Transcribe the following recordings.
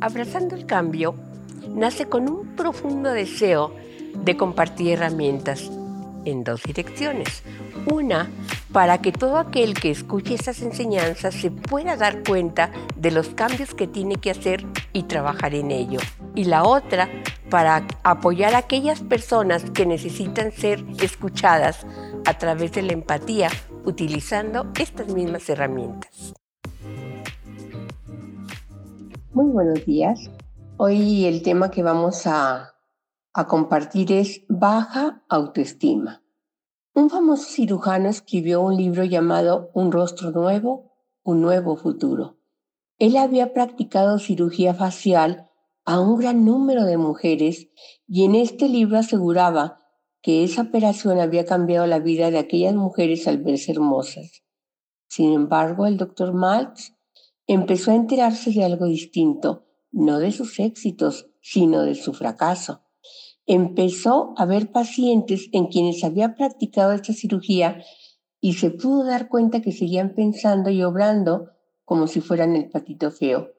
Abrazando el cambio nace con un profundo deseo de compartir herramientas en dos direcciones. Una, para que todo aquel que escuche esas enseñanzas se pueda dar cuenta de los cambios que tiene que hacer y trabajar en ello. Y la otra, para apoyar a aquellas personas que necesitan ser escuchadas a través de la empatía utilizando estas mismas herramientas. Muy buenos días. Hoy el tema que vamos a, a compartir es baja autoestima. Un famoso cirujano escribió un libro llamado Un rostro nuevo, un nuevo futuro. Él había practicado cirugía facial a un gran número de mujeres y en este libro aseguraba que esa operación había cambiado la vida de aquellas mujeres al verse hermosas. Sin embargo, el doctor Maltz empezó a enterarse de algo distinto, no de sus éxitos, sino de su fracaso. Empezó a ver pacientes en quienes había practicado esta cirugía y se pudo dar cuenta que seguían pensando y obrando como si fueran el patito feo.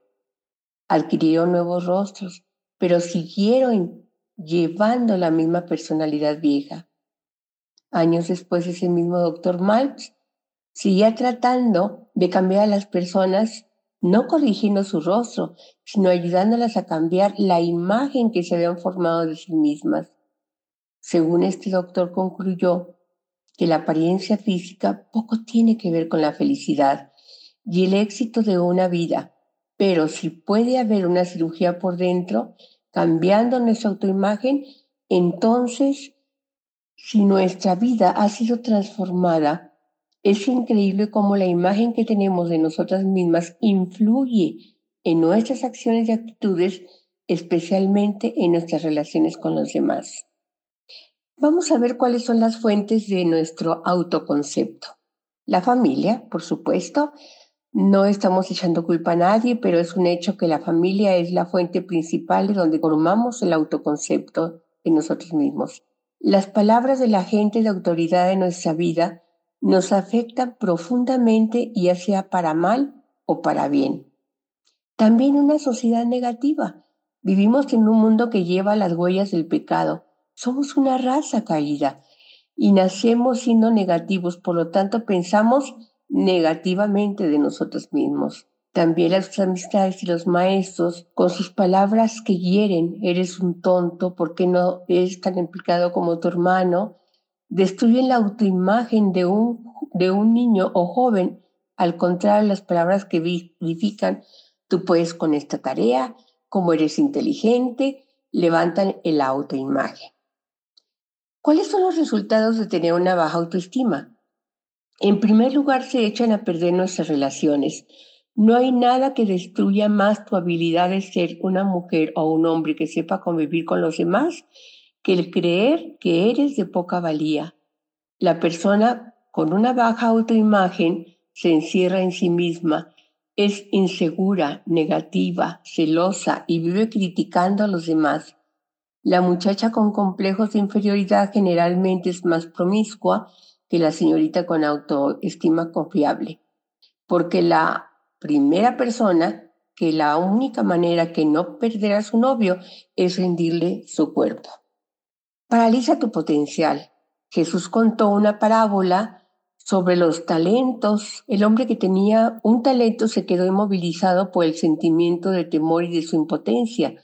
Adquirió nuevos rostros, pero siguieron llevando la misma personalidad vieja. Años después, ese mismo doctor Maltz seguía tratando de cambiar a las personas no corrigiendo su rostro, sino ayudándolas a cambiar la imagen que se habían formado de sí mismas. Según este doctor concluyó que la apariencia física poco tiene que ver con la felicidad y el éxito de una vida, pero si puede haber una cirugía por dentro, cambiando nuestra autoimagen, entonces, si nuestra vida ha sido transformada, es increíble cómo la imagen que tenemos de nosotras mismas influye en nuestras acciones y actitudes, especialmente en nuestras relaciones con los demás. Vamos a ver cuáles son las fuentes de nuestro autoconcepto. La familia, por supuesto, no estamos echando culpa a nadie, pero es un hecho que la familia es la fuente principal de donde formamos el autoconcepto de nosotros mismos. Las palabras de la gente de autoridad en nuestra vida nos afectan profundamente, ya sea para mal o para bien. También una sociedad negativa. Vivimos en un mundo que lleva las huellas del pecado. Somos una raza caída y nacemos siendo negativos, por lo tanto pensamos negativamente de nosotros mismos. También las amistades y los maestros, con sus palabras que hieren, eres un tonto, ¿por qué no eres tan implicado como tu hermano? Destruyen la autoimagen de un, de un niño o joven al contrario las palabras que edifican, tú puedes con esta tarea, como eres inteligente, levantan el autoimagen. ¿Cuáles son los resultados de tener una baja autoestima? En primer lugar, se echan a perder nuestras relaciones. No hay nada que destruya más tu habilidad de ser una mujer o un hombre que sepa convivir con los demás que el creer que eres de poca valía. La persona con una baja autoimagen se encierra en sí misma, es insegura, negativa, celosa y vive criticando a los demás. La muchacha con complejos de inferioridad generalmente es más promiscua que la señorita con autoestima confiable, porque la primera persona que la única manera que no perderá a su novio es rendirle su cuerpo. Paraliza tu potencial. Jesús contó una parábola sobre los talentos. El hombre que tenía un talento se quedó inmovilizado por el sentimiento de temor y de su impotencia.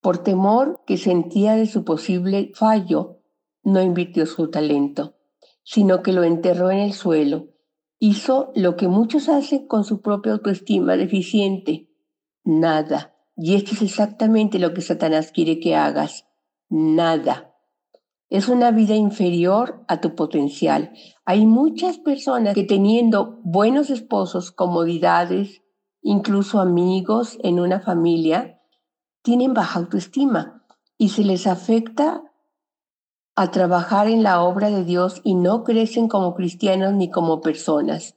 Por temor que sentía de su posible fallo, no invirtió su talento, sino que lo enterró en el suelo. Hizo lo que muchos hacen con su propia autoestima deficiente. Nada. Y esto es exactamente lo que Satanás quiere que hagas. Nada es una vida inferior a tu potencial. Hay muchas personas que teniendo buenos esposos, comodidades, incluso amigos en una familia, tienen baja autoestima y se les afecta a trabajar en la obra de Dios y no crecen como cristianos ni como personas.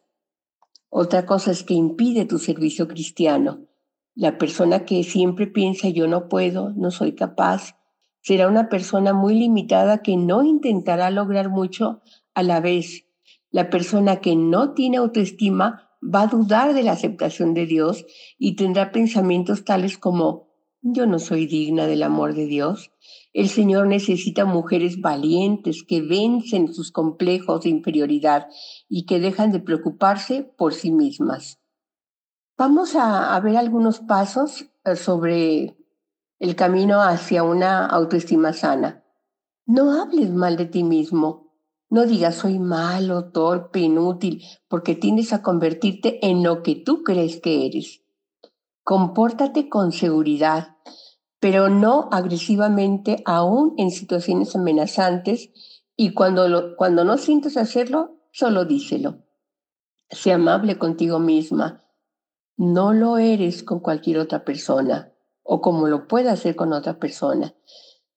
Otra cosa es que impide tu servicio cristiano. La persona que siempre piensa yo no puedo, no soy capaz, será una persona muy limitada que no intentará lograr mucho a la vez. La persona que no tiene autoestima va a dudar de la aceptación de Dios y tendrá pensamientos tales como, yo no soy digna del amor de Dios. El Señor necesita mujeres valientes que vencen sus complejos de inferioridad y que dejan de preocuparse por sí mismas. Vamos a, ver algunos pasos eh, sobre el camino hacia una autoestima sana. No hables mal de ti mismo. No digas soy malo, torpe, inútil, porque tiendes a convertirte en lo que tú crees que eres. Compórtate con seguridad, pero no agresivamente, aún en situaciones amenazantes, y cuando, cuando no sientes hacerlo, solo díselo. Sé amable contigo misma. No lo eres con cualquier otra persona o como lo pueda hacer con otra persona.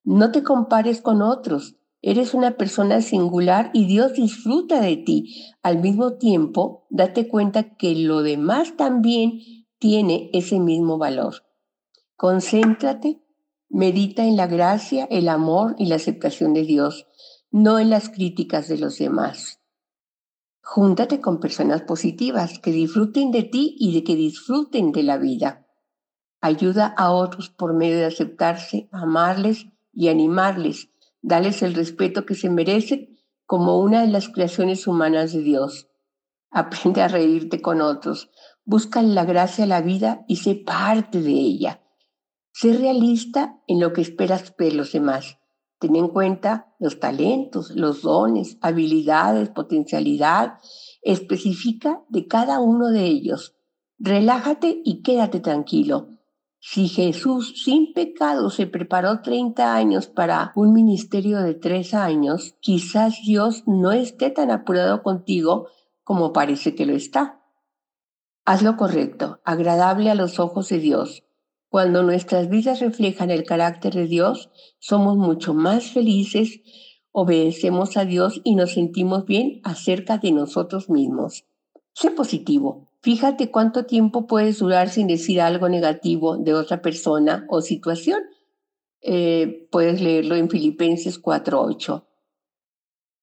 No te compares con otros. Eres una persona singular y Dios disfruta de ti. Al mismo tiempo, date cuenta que lo demás también tiene ese mismo valor. Concéntrate, medita en la gracia, el amor y la aceptación de Dios, no en las críticas de los demás. Júntate con personas positivas que disfruten de ti y de que disfruten de la vida. Ayuda a otros por medio de aceptarse, amarles y animarles, darles el respeto que se merecen como una de las creaciones humanas de Dios. Aprende a reírte con otros, busca la gracia a la vida y sé parte de ella. Sé realista en lo que esperas de los demás. Ten en cuenta los talentos, los dones, habilidades, potencialidad. Especifica de cada uno de ellos. Relájate y quédate tranquilo. Si Jesús sin pecado se preparó 30 años para un ministerio de tres años, quizás Dios no esté tan apurado contigo como parece que lo está. Haz lo correcto, agradable a los ojos de Dios. Cuando nuestras vidas reflejan el carácter de Dios, somos mucho más felices, obedecemos a Dios y nos sentimos bien acerca de nosotros mismos. Sé positivo, Fíjate cuánto tiempo puedes durar sin decir algo negativo de otra persona o situación. Eh, puedes leerlo en Filipenses 4.8.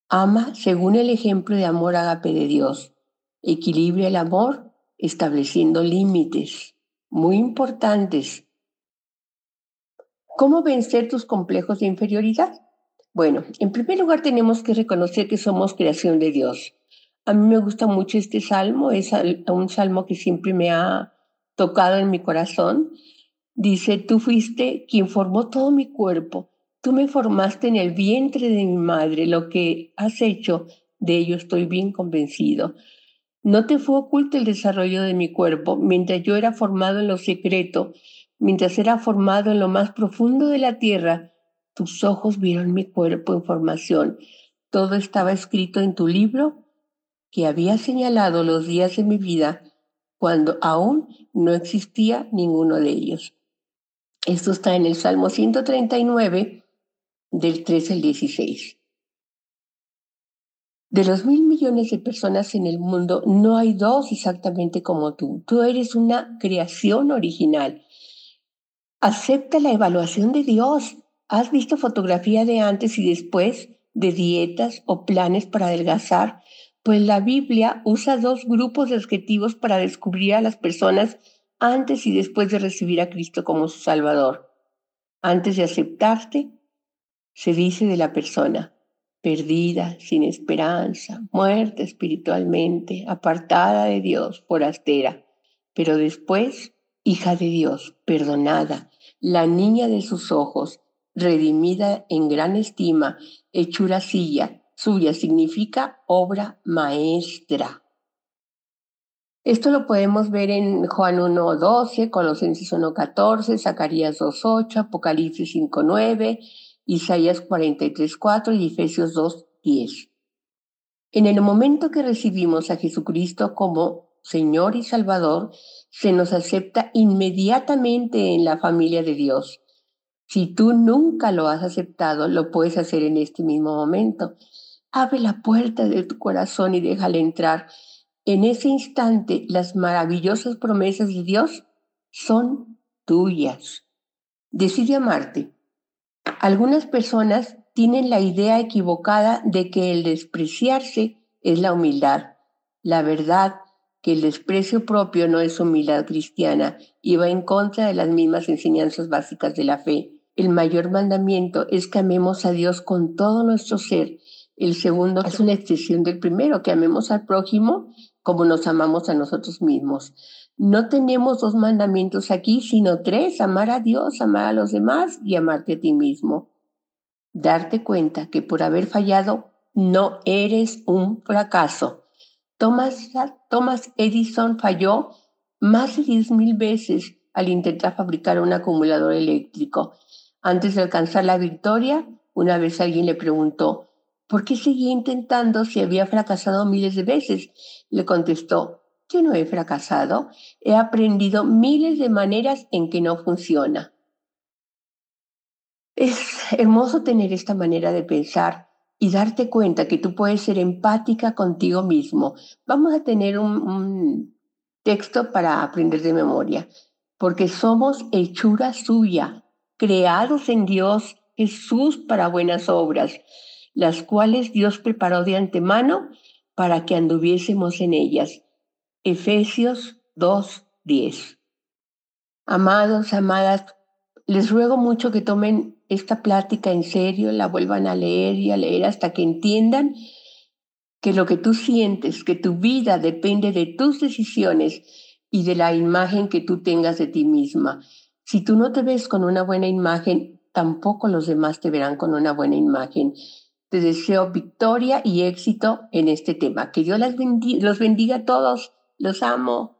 Ama según el ejemplo de amor agape de Dios. Equilibra el amor estableciendo límites muy importantes. ¿Cómo vencer tus complejos de inferioridad? Bueno, en primer lugar tenemos que reconocer que somos creación de Dios. A mí me gusta mucho este salmo, es un salmo que siempre me ha tocado en mi corazón. Dice, tú fuiste quien formó todo mi cuerpo, tú me formaste en el vientre de mi madre, lo que has hecho, de ello estoy bien convencido. No te fue oculto el desarrollo de mi cuerpo mientras yo era formado en lo secreto, mientras era formado en lo más profundo de la tierra. Tus ojos vieron mi cuerpo en formación. Todo estaba escrito en tu libro que había señalado los días de mi vida cuando aún no existía ninguno de ellos. Esto está en el Salmo 139, del 13 al 16. De los mil millones de personas en el mundo, no hay dos exactamente como tú. Tú eres una creación original. Acepta la evaluación de Dios. ¿Has visto fotografía de antes y después de dietas o planes para adelgazar? Pues la Biblia usa dos grupos de adjetivos para descubrir a las personas antes y después de recibir a Cristo como su Salvador. Antes de aceptarte, se dice de la persona, perdida, sin esperanza, muerta espiritualmente, apartada de Dios, forastera, pero después, hija de Dios, perdonada, la niña de sus ojos, redimida en gran estima, hechura silla, suya significa obra maestra. Esto lo podemos ver en Juan 1.12, Colosenses 1.14, Zacarías 2.8, Apocalipsis 5.9, Isaías 43.4 y Efesios 2.10. En el momento que recibimos a Jesucristo como Señor y Salvador, se nos acepta inmediatamente en la familia de Dios. Si tú nunca lo has aceptado, lo puedes hacer en este mismo momento. Abre la puerta de tu corazón y déjale entrar. En ese instante, las maravillosas promesas de Dios son tuyas. Decide amarte. Algunas personas tienen la idea equivocada de que el despreciarse es la humildad. La verdad que el desprecio propio no es humildad cristiana y va en contra de las mismas enseñanzas básicas de la fe. El mayor mandamiento es que amemos a Dios con todo nuestro ser. El segundo es una extensión del primero, que amemos al prójimo como nos amamos a nosotros mismos. No tenemos dos mandamientos aquí, sino tres, amar a Dios, amar a los demás y amarte a ti mismo. Darte cuenta que por haber fallado no eres un fracaso. Thomas, Edison falló más de diez mil veces al intentar fabricar un acumulador eléctrico. Antes de alcanzar la victoria, una vez alguien le preguntó, ¿por qué seguía intentando si había fracasado miles de veces? Le contestó, yo no he fracasado, he aprendido miles de maneras en que no funciona. Es hermoso tener esta manera de pensar y darte cuenta que tú puedes ser empática contigo mismo. Vamos a tener un, texto para aprender de memoria, porque somos hechura suya, creados en Dios Jesús para buenas obras, las cuales Dios preparó de antemano para que anduviésemos en ellas. Efesios 2.10. Amados, amadas, les ruego mucho que tomen esta plática en serio, la vuelvan a leer y a leer hasta que entiendan que lo que tú sientes, que tu vida depende de tus decisiones y de la imagen que tú tengas de ti misma. Si tú no te ves con una buena imagen, tampoco los demás te verán con una buena imagen. Te deseo victoria y éxito en este tema. Que Dios los bendiga a todos. Los amo.